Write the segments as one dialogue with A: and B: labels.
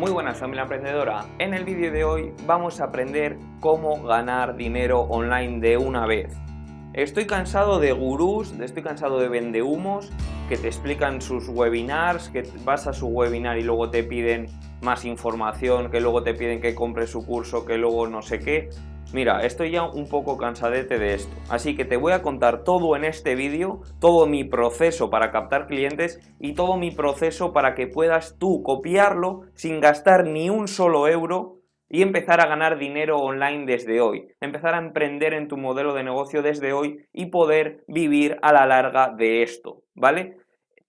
A: Muy buenas familia emprendedora, en el vídeo de hoy vamos a aprender cómo ganar dinero online de una vez. Estoy cansado de gurús, estoy cansado de vendehumos que te explican sus webinars, que vas a su webinar y luego te piden más información, que luego te piden que compres su curso, que luego no sé qué. Mira, estoy ya un poco cansadete de esto, así que te voy a contar todo en este vídeo, todo mi proceso para captar clientes y todo mi proceso para que puedas tú copiarlo sin gastar ni un solo euro y empezar a ganar dinero online desde hoy, empezar a emprender en tu modelo de negocio desde hoy y poder vivir a la larga de esto, ¿vale?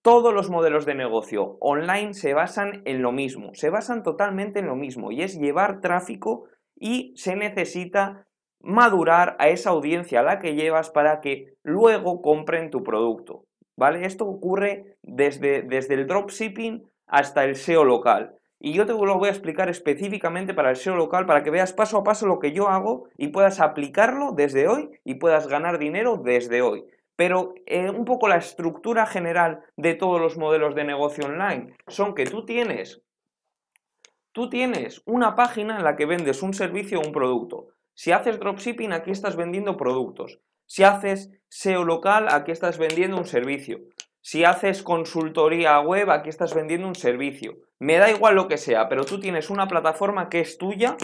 A: Todos los modelos de negocio online se basan en lo mismo, se basan totalmente en lo mismo y es llevar tráfico y se necesita madurar a esa audiencia a la que llevas para que luego compren tu producto. ¿Vale? Esto ocurre desde, desde el dropshipping hasta el SEO local. Y yo te lo voy a explicar específicamente para el SEO local para que veas paso a paso lo que yo hago y puedas aplicarlo desde hoy y puedas ganar dinero desde hoy. Pero eh, un poco la estructura general de todos los modelos de negocio online son que tú tienes Tú tienes una página en la que vendes un servicio o un producto. Si haces dropshipping, aquí estás vendiendo productos. Si haces SEO local, aquí estás vendiendo un servicio. Si haces consultoría web, aquí estás vendiendo un servicio. Me da igual lo que sea, pero tú tienes una plataforma que es tuya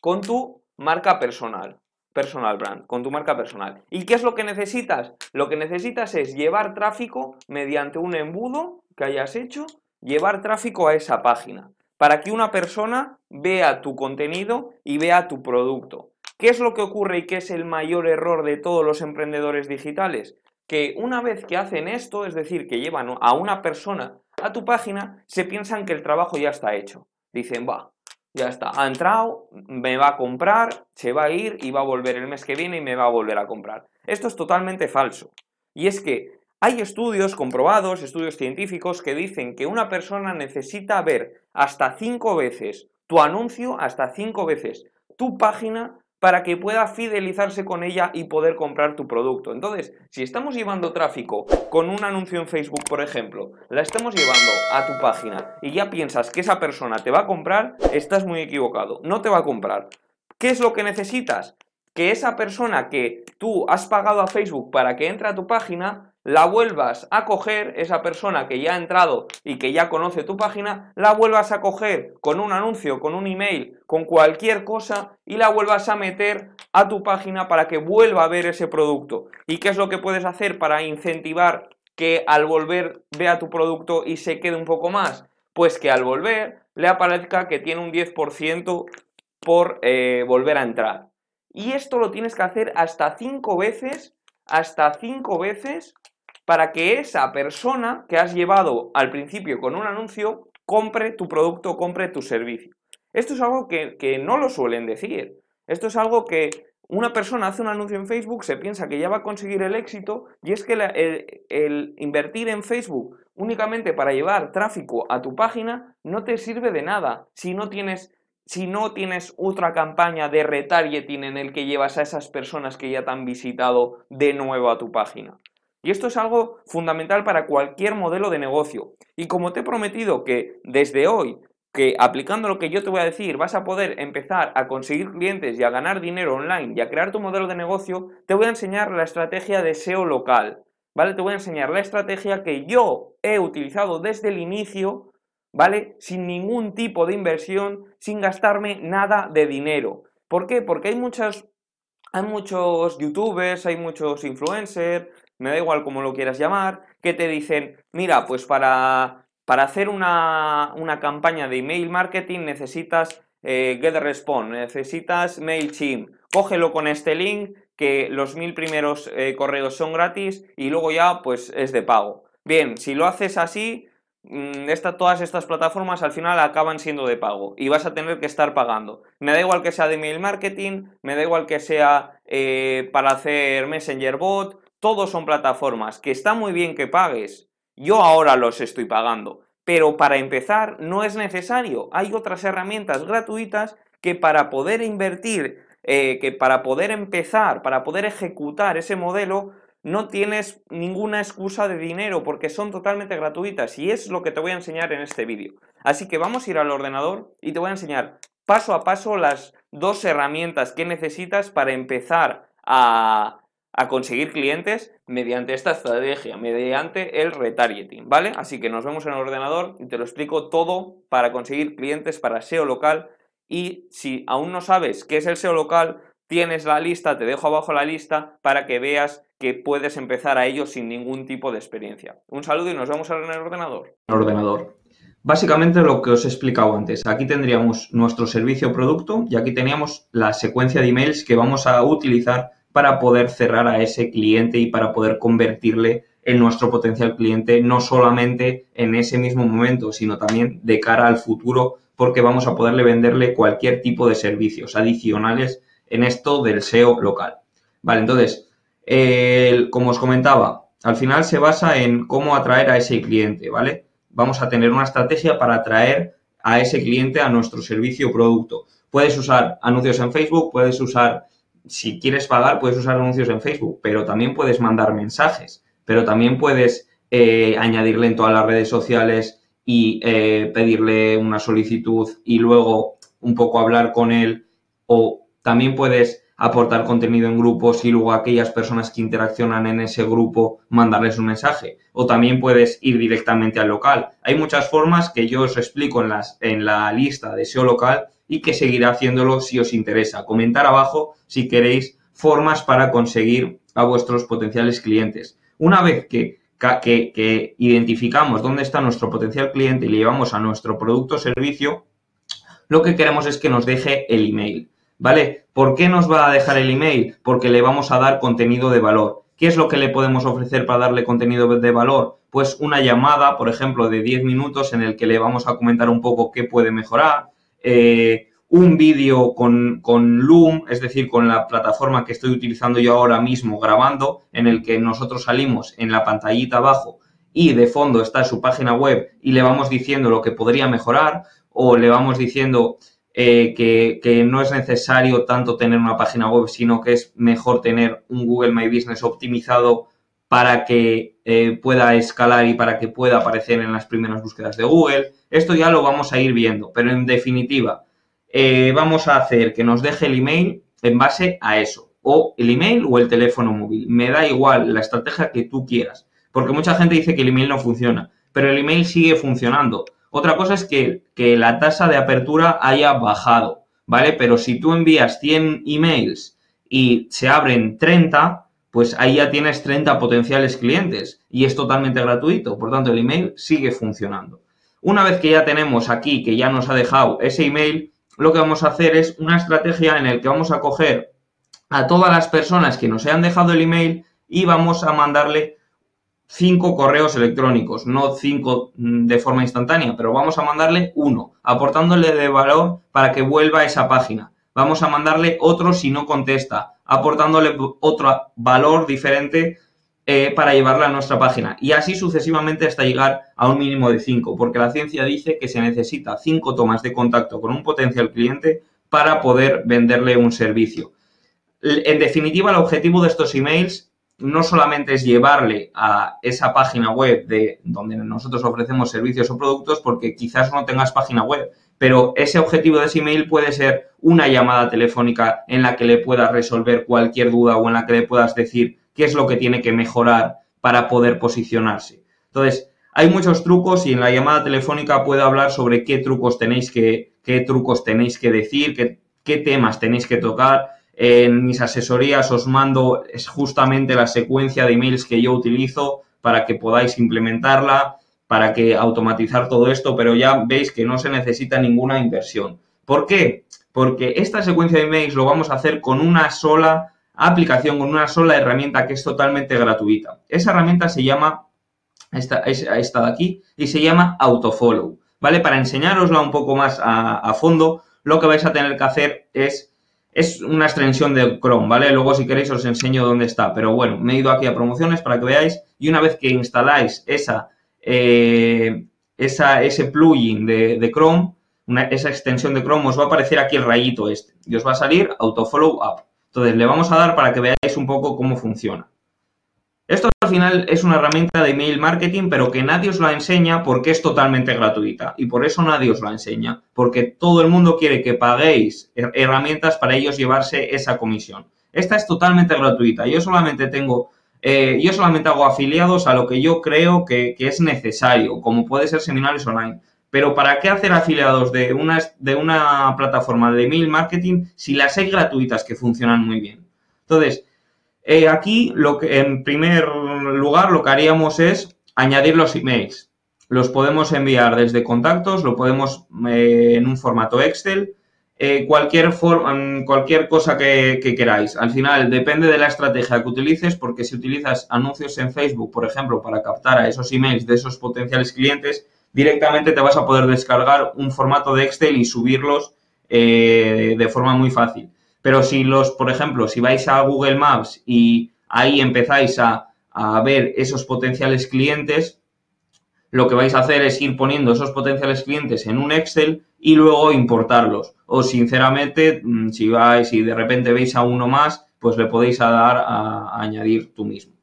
A: con tu marca personal. Personal brand, con tu marca personal. ¿Y qué es lo que necesitas? Lo que necesitas es llevar tráfico mediante un embudo que hayas hecho, llevar tráfico a esa página para que una persona vea tu contenido y vea tu producto. ¿Qué es lo que ocurre y qué es el mayor error de todos los emprendedores digitales? Que una vez que hacen esto, es decir, que llevan a una persona a tu página, se piensan que el trabajo ya está hecho. Dicen, va, ya está, ha entrado, me va a comprar, se va a ir y va a volver el mes que viene y me va a volver a comprar. Esto es totalmente falso. Y es que hay estudios comprobados, estudios científicos, que dicen que una persona necesita ver hasta cinco veces tu anuncio, hasta cinco veces tu página, para que pueda fidelizarse con ella y poder comprar tu producto. Entonces, si estamos llevando tráfico con un anuncio en Facebook, por ejemplo, la estamos llevando a tu página y ya piensas que esa persona te va a comprar, estás muy equivocado. No te va a comprar. ¿Qué es lo que necesitas? Que esa persona que tú has pagado a Facebook para que entre a tu página la vuelvas a coger, esa persona que ya ha entrado y que ya conoce tu página, la vuelvas a coger con un anuncio, con un email, con cualquier cosa y la vuelvas a meter a tu página para que vuelva a ver ese producto. ¿Y qué es lo que puedes hacer para incentivar que al volver vea tu producto y se quede un poco más? Pues que al volver le aparezca que tiene un 10% por eh, volver a entrar. Y esto lo tienes que hacer hasta 5 veces, hasta 5 veces para que esa persona que has llevado al principio con un anuncio compre tu producto, compre tu servicio. Esto es algo que, no lo suelen decir. Esto es algo que una persona hace un anuncio en Facebook, se piensa que ya va a conseguir el éxito y es que el, invertir en Facebook únicamente para llevar tráfico a tu página no te sirve de nada si no tienes si no tienes otra campaña de retargeting en el que llevas a esas personas que ya te han visitado de nuevo a tu página. Y esto es algo fundamental para cualquier modelo de negocio. Y como te he prometido que desde hoy, que aplicando lo que yo te voy a decir, vas a poder empezar a conseguir clientes y a ganar dinero online y a crear tu modelo de negocio, te voy a enseñar la estrategia de SEO local. ¿Vale? Te voy a enseñar la estrategia que yo he utilizado desde el inicio, ¿vale? Sin ningún tipo de inversión, sin gastarme nada de dinero. ¿Por qué? Porque hay muchos, hay muchos youtubers, hay muchos influencers, me da igual cómo lo quieras llamar, que te dicen, mira, pues para, para hacer una, campaña de email marketing necesitas eh, GetResponse, necesitas MailChimp, cógelo con este link, que los mil primeros eh, correos son gratis y luego ya pues es de pago. Bien, si lo haces así, mm, todas estas plataformas al final acaban siendo de pago y vas a tener que estar pagando. Me da igual que sea de email marketing, me da igual que sea eh, para hacer Messenger Bot, todos son plataformas que está muy bien que pagues. Yo ahora los estoy pagando, pero para empezar no es necesario. Hay otras herramientas gratuitas que para poder invertir, eh, que para poder empezar, para poder ejecutar ese modelo, no tienes ninguna excusa de dinero porque son totalmente gratuitas y es lo que te voy a enseñar en este vídeo. Así que vamos a ir al ordenador y te voy a enseñar paso a paso las dos herramientas que necesitas para empezar a, conseguir clientes mediante esta estrategia, mediante el retargeting, ¿vale? Así que nos vemos en el ordenador y te lo explico todo para conseguir clientes para SEO local y si aún no sabes qué es el SEO local, tienes la lista, te dejo abajo la lista para que veas que puedes empezar a ello sin ningún tipo de experiencia. Un saludo y nos vemos ahora en el ordenador.
B: ordenador. Básicamente lo que os he explicado antes. Aquí tendríamos nuestro servicio producto y aquí teníamos la secuencia de emails que vamos a utilizar para poder cerrar a ese cliente y para poder convertirle en nuestro potencial cliente, no solamente en ese mismo momento, sino también de cara al futuro, porque vamos a poderle venderle cualquier tipo de servicios adicionales en esto del SEO local. Vale, entonces, como os comentaba, al final se basa en cómo atraer a ese cliente, ¿vale? Vamos a tener una estrategia para atraer a ese cliente a nuestro servicio o producto. Puedes usar anuncios en Facebook, puedes usar, si quieres pagar, puedes usar anuncios en Facebook, pero también puedes mandar mensajes, pero también puedes eh, añadirle en todas las redes sociales y eh, pedirle una solicitud y luego un poco hablar con él o también puedes aportar contenido en grupos y luego a aquellas personas que interaccionan en ese grupo mandarles un mensaje. O también puedes ir directamente al local. Hay muchas formas que yo os explico en, en la lista de SEO local y que seguiré haciéndolo si os interesa. Comentar abajo si queréis formas para conseguir a vuestros potenciales clientes. Una vez que, que, que identificamos dónde está nuestro potencial cliente y le llevamos a nuestro producto o servicio, lo que queremos es que nos deje el email. ¿Vale? ¿Por qué nos va a dejar el email? Porque le vamos a dar contenido de valor. ¿Qué es lo que le podemos ofrecer para darle contenido de valor? Pues una llamada, por ejemplo, de 10 minutos en el que le vamos a comentar un poco qué puede mejorar. Eh, un vídeo con, con, Loom, es decir, con la plataforma que estoy utilizando yo ahora mismo grabando, en el que nosotros salimos en la pantallita abajo y de fondo está su página web y le vamos diciendo lo que podría mejorar o le vamos diciendo eh, que, no es necesario tanto tener una página web, sino que es mejor tener un Google My Business optimizado para que eh, pueda escalar y para que pueda aparecer en las primeras búsquedas de Google. Esto ya lo vamos a ir viendo, pero en definitiva, eh, vamos a hacer que nos deje el email en base a eso, o el email o el teléfono móvil. Me da igual la estrategia que tú quieras, porque mucha gente dice que el email no funciona, pero el email sigue funcionando. Otra cosa es que, la tasa de apertura haya bajado, ¿vale? Pero si tú envías 100 emails y se abren 30, pues ahí ya tienes 30 potenciales clientes y es totalmente gratuito. Por tanto, el email sigue funcionando. Una vez que ya tenemos aquí, que ya nos ha dejado ese email, lo que vamos a hacer es una estrategia en la que vamos a coger a todas las personas que nos hayan dejado el email y vamos a mandarle cinco correos electrónicos, no cinco mm, de forma instantánea, pero vamos a mandarle uno, aportándole de valor para que vuelva a esa página. Vamos a mandarle otro si no contesta, aportándole otro valor diferente eh, para llevarla a nuestra página. Y así sucesivamente hasta llegar a un mínimo de cinco, porque la ciencia dice que se necesita cinco tomas de contacto con un potencial cliente para poder venderle un servicio. En definitiva, el objetivo de estos emails no solamente es llevarle a esa página web de donde nosotros ofrecemos servicios o productos, porque quizás no tengas página web, pero ese objetivo de ese email puede ser una llamada telefónica en la que le puedas resolver cualquier duda o en la que le puedas decir qué es lo que tiene que mejorar para poder posicionarse. Entonces, hay muchos trucos y en la llamada telefónica puedo hablar sobre qué trucos tenéis que, qué trucos tenéis que decir, qué, qué temas tenéis que tocar en mis asesorías os mando es justamente la secuencia de emails que yo utilizo para que podáis implementarla, para que automatizar todo esto, pero ya veis que no se necesita ninguna inversión. ¿Por qué? Porque esta secuencia de emails lo vamos a hacer con una sola aplicación, con una sola herramienta que es totalmente gratuita. Esa herramienta se llama, esta, de aquí, y se llama Autofollow. ¿Vale? Para enseñarosla un poco más a fondo, lo que vais a tener que hacer es es una extensión de Chrome, ¿vale? Luego si queréis os enseño dónde está. Pero bueno, me he ido aquí a promociones para que veáis. Y una vez que instaláis esa, eh, ese plugin de, Chrome, esa extensión de Chrome, os va a aparecer aquí el rayito este. Y os va a salir Autofollow Up. Entonces le vamos a dar para que veáis un poco cómo funciona. Final es una herramienta de email marketing, pero que nadie os la enseña porque es totalmente gratuita. Y por eso nadie os la enseña, porque todo el mundo quiere que paguéis herramientas para ellos llevarse esa comisión. Esta es totalmente gratuita. Yo solamente tengo, eh, yo solamente hago afiliados a lo que yo creo que, que, es necesario, como puede ser seminarios online. Pero ¿para qué hacer afiliados de una, de una plataforma de email marketing si las hay gratuitas que funcionan muy bien? Entonces, eh, aquí, lo que, en primer lugar, lo que haríamos es añadir los emails. Los podemos enviar desde contactos, lo podemos eh, en un formato Excel, eh, cualquier, cualquier cosa que, que, queráis. Al final, depende de la estrategia que utilices, porque si utilizas anuncios en Facebook, por ejemplo, para captar a esos emails de esos potenciales clientes, directamente te vas a poder descargar un formato de Excel y subirlos de forma muy fácil. Pero si los, por ejemplo, si vais a Google Maps y ahí empezáis a, ver esos potenciales clientes, lo que vais a hacer es ir poniendo esos potenciales clientes en un Excel y luego importarlos. O sinceramente, mm, si vais y de repente veis a uno más, pues le podéis dar a, añadir tú mismo.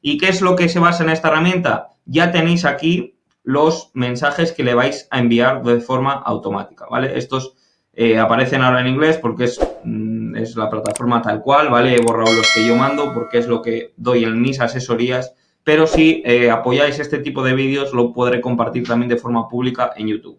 B: ¿Y qué es lo que se basa en esta herramienta? Ya tenéis aquí los mensajes que le vais a enviar de forma automática, ¿vale? Estos eh, aparecen ahora en inglés porque es, mm, es, la plataforma tal cual, ¿vale? He borrado los que yo mando porque es lo que doy en mis asesorías, pero si eh, apoyáis este tipo de vídeos lo podré compartir también de forma pública en YouTube.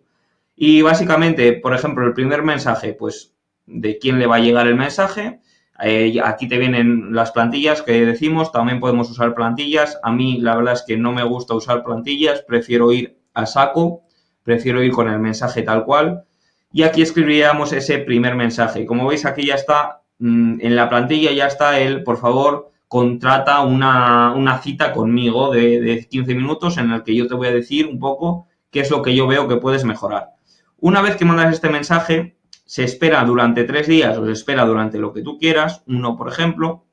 B: Y básicamente, por ejemplo, el primer mensaje, pues de quién le va a llegar el mensaje. Eh, aquí te vienen las plantillas que decimos, también podemos usar plantillas. A mí la verdad es que no me gusta usar plantillas, prefiero ir a saco, prefiero ir con el mensaje tal cual y aquí escribiríamos ese primer mensaje. Como veis, aquí ya está, mm, en la plantilla ya está el, por favor, contrata una, cita conmigo de, de 15 minutos en el que yo te voy a decir un poco qué es lo que yo veo que puedes mejorar. Una vez que mandas este mensaje, se espera durante tres días o se espera durante lo que tú quieras, uno por ejemplo,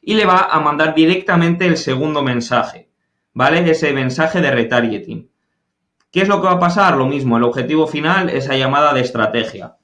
B: y le va a mandar directamente el segundo mensaje, ¿vale? Ese mensaje de retargeting. ¿Qué es lo que va a pasar? Lo mismo, el objetivo final, esa llamada de estrategia.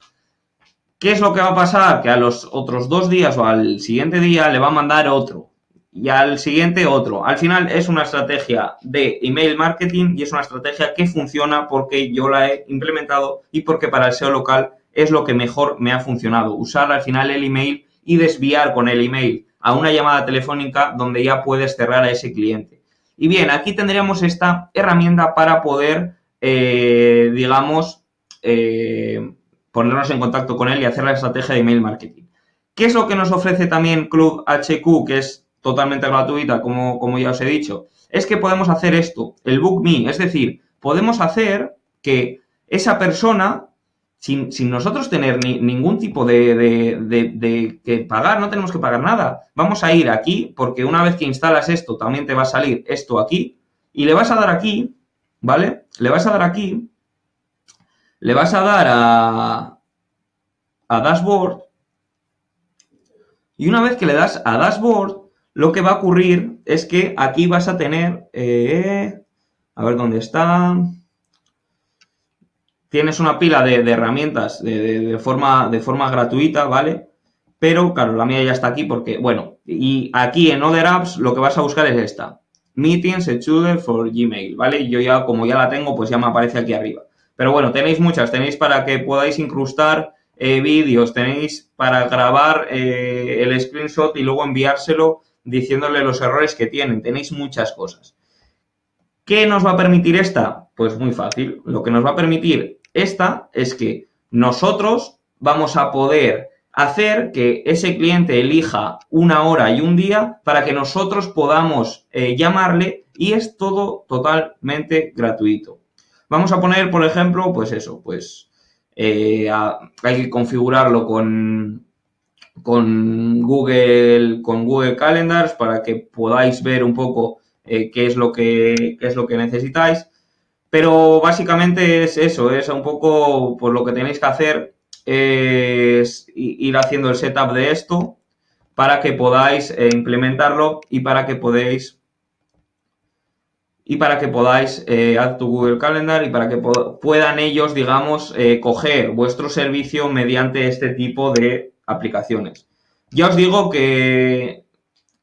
B: ¿Qué es lo que va a pasar? Que a los otros dos días o al siguiente día le va a mandar otro y al siguiente otro. Al final es una estrategia de email marketing y es una estrategia que funciona porque yo la he implementado y porque para el SEO local es lo que mejor me ha funcionado. Usar al final el email y desviar con el email a una llamada telefónica donde ya puedes cerrar a ese cliente. Y bien, aquí tendríamos esta herramienta para poder eh, digamos, eh, ponernos en contacto con él y hacer la estrategia de email marketing. ¿Qué es lo que nos ofrece también Club HQ, que es totalmente gratuita, como, como ya os he dicho? Es que podemos hacer esto, el Book Me, es decir, podemos hacer que esa persona, sin, nosotros tener ningún tipo de, de, que pagar, no tenemos que pagar nada. Vamos a ir aquí, porque una vez que instalas esto, también te va a salir esto aquí, y le vas a dar aquí ¿vale? Le vas a dar aquí, le vas a dar a, a Dashboard, y una vez que le das a Dashboard, lo que va a ocurrir es que aquí vas a tener, eh, a ver dónde está, tienes una pila de, herramientas de, forma, de forma gratuita, ¿vale? Pero, claro, la mía ya está aquí porque, bueno, y aquí en Other Apps lo que vas a buscar es esta. Meetings Schedule for Gmail, ¿vale? Yo ya, como ya la tengo, pues ya me aparece aquí arriba. Pero bueno, tenéis muchas, tenéis para que podáis incrustar eh, vídeos, tenéis para grabar eh, el screenshot y luego enviárselo diciéndole los errores que tienen. Tenéis muchas cosas. ¿Qué nos va a permitir esta? Pues muy fácil. Lo que nos va a permitir esta es que nosotros vamos a poder hacer que ese cliente elija una hora y un día para que nosotros podamos eh, llamarle y es todo totalmente gratuito. Vamos a poner, por ejemplo, pues eso, pues eh, hay que configurarlo con, con, Google, con Google Calendars para que podáis ver un poco eh, qué, es lo que, qué es lo que necesitáis. Pero básicamente es eso, es un poco por lo que tenéis que hacer es ir haciendo el setup de esto para que podáis eh, implementarlo y para que podéis y para que podáis eh, add to Google Calendar y para que puedan ellos, digamos, eh, coger vuestro servicio mediante este tipo de aplicaciones. Ya os digo que,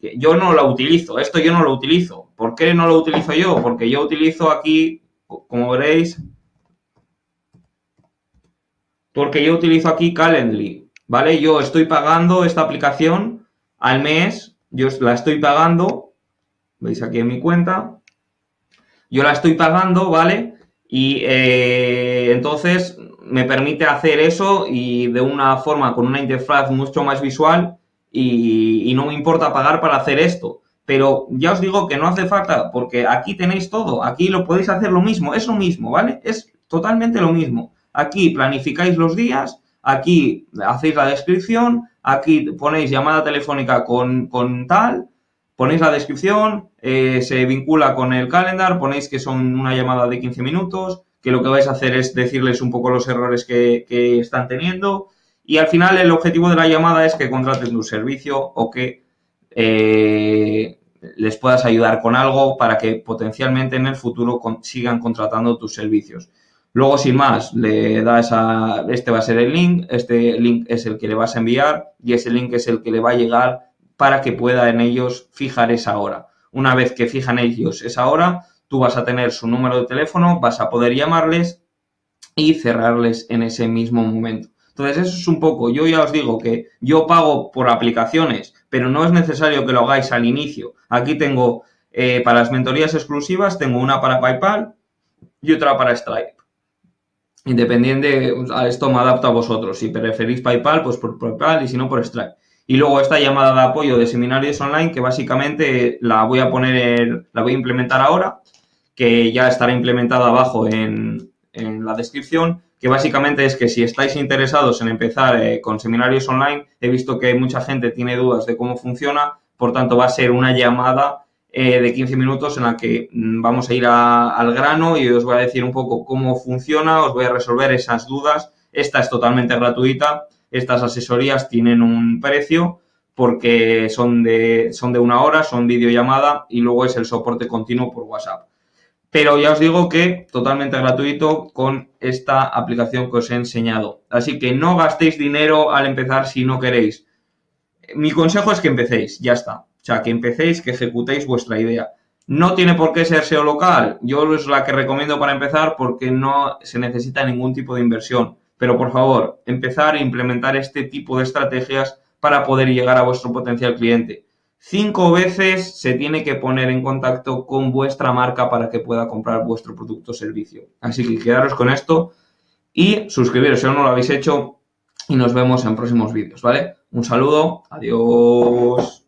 B: que yo no la utilizo, esto yo no lo utilizo. ¿Por qué no lo utilizo yo? Porque yo utilizo aquí, como veréis, porque yo utilizo aquí Calendly, ¿vale? Yo estoy pagando esta aplicación al mes, yo la estoy pagando, veis aquí en mi cuenta, yo la estoy pagando, ¿vale? Y eh, entonces me permite hacer eso y de una forma con una interfaz mucho más visual y, no me importa pagar para hacer esto. Pero ya os digo que no hace falta porque aquí tenéis todo, aquí lo podéis hacer lo mismo, es lo mismo, ¿vale? Es totalmente lo mismo. Aquí planificáis los días, aquí hacéis la descripción, aquí ponéis llamada telefónica con, con tal, ponéis la descripción, eh, se vincula con el calendar, ponéis que son una llamada de 15 minutos, que lo que vais a hacer es decirles un poco los errores que, están teniendo y al final el objetivo de la llamada es que contraten tu servicio o que eh, les puedas ayudar con algo para que potencialmente en el futuro sigan contratando tus servicios. Luego, sin más, le das a, este va a ser el link, este link es el que le vas a enviar y ese link es el que le va a llegar para que pueda en ellos fijar esa hora. Una vez que fijan ellos esa hora, tú vas a tener su número de teléfono, vas a poder llamarles y cerrarles en ese mismo momento. Entonces, eso es un poco, yo ya os digo que yo pago por aplicaciones, pero no es necesario que lo hagáis al inicio. Aquí tengo, eh, para las mentorías exclusivas, tengo una para PayPal y otra para Stripe. Independiente, esto me adapto a vosotros. Si preferís PayPal, pues por PayPal y si no, por Stripe. Y luego esta llamada de apoyo de seminarios online que básicamente la voy a poner, la voy a implementar ahora, que ya estará implementada abajo en, la descripción, que básicamente es que si estáis interesados en empezar eh, con seminarios online, he visto que mucha gente tiene dudas de cómo funciona, por tanto va a ser una llamada eh, de 15 minutos en la que mm, vamos a ir al grano y os voy a decir un poco cómo funciona, os voy a resolver esas dudas. Esta es totalmente gratuita estas asesorías tienen un precio porque son de, son de una hora, son videollamada y luego es el soporte continuo por WhatsApp. Pero ya os digo que totalmente gratuito con esta aplicación que os he enseñado. Así que no gastéis dinero al empezar si no queréis. Mi consejo es que empecéis, ya está. O sea, que empecéis, que ejecutéis vuestra idea. No tiene por qué ser SEO local. Yo es la que recomiendo para empezar porque no se necesita ningún tipo de inversión. Pero por favor, empezar a implementar este tipo de estrategias para poder llegar a vuestro potencial cliente. Cinco veces se tiene que poner en contacto con vuestra marca para que pueda comprar vuestro producto o servicio. Así que quedaros con esto y suscribiros si aún no lo habéis hecho y nos vemos en próximos vídeos, ¿vale? Un saludo, adiós.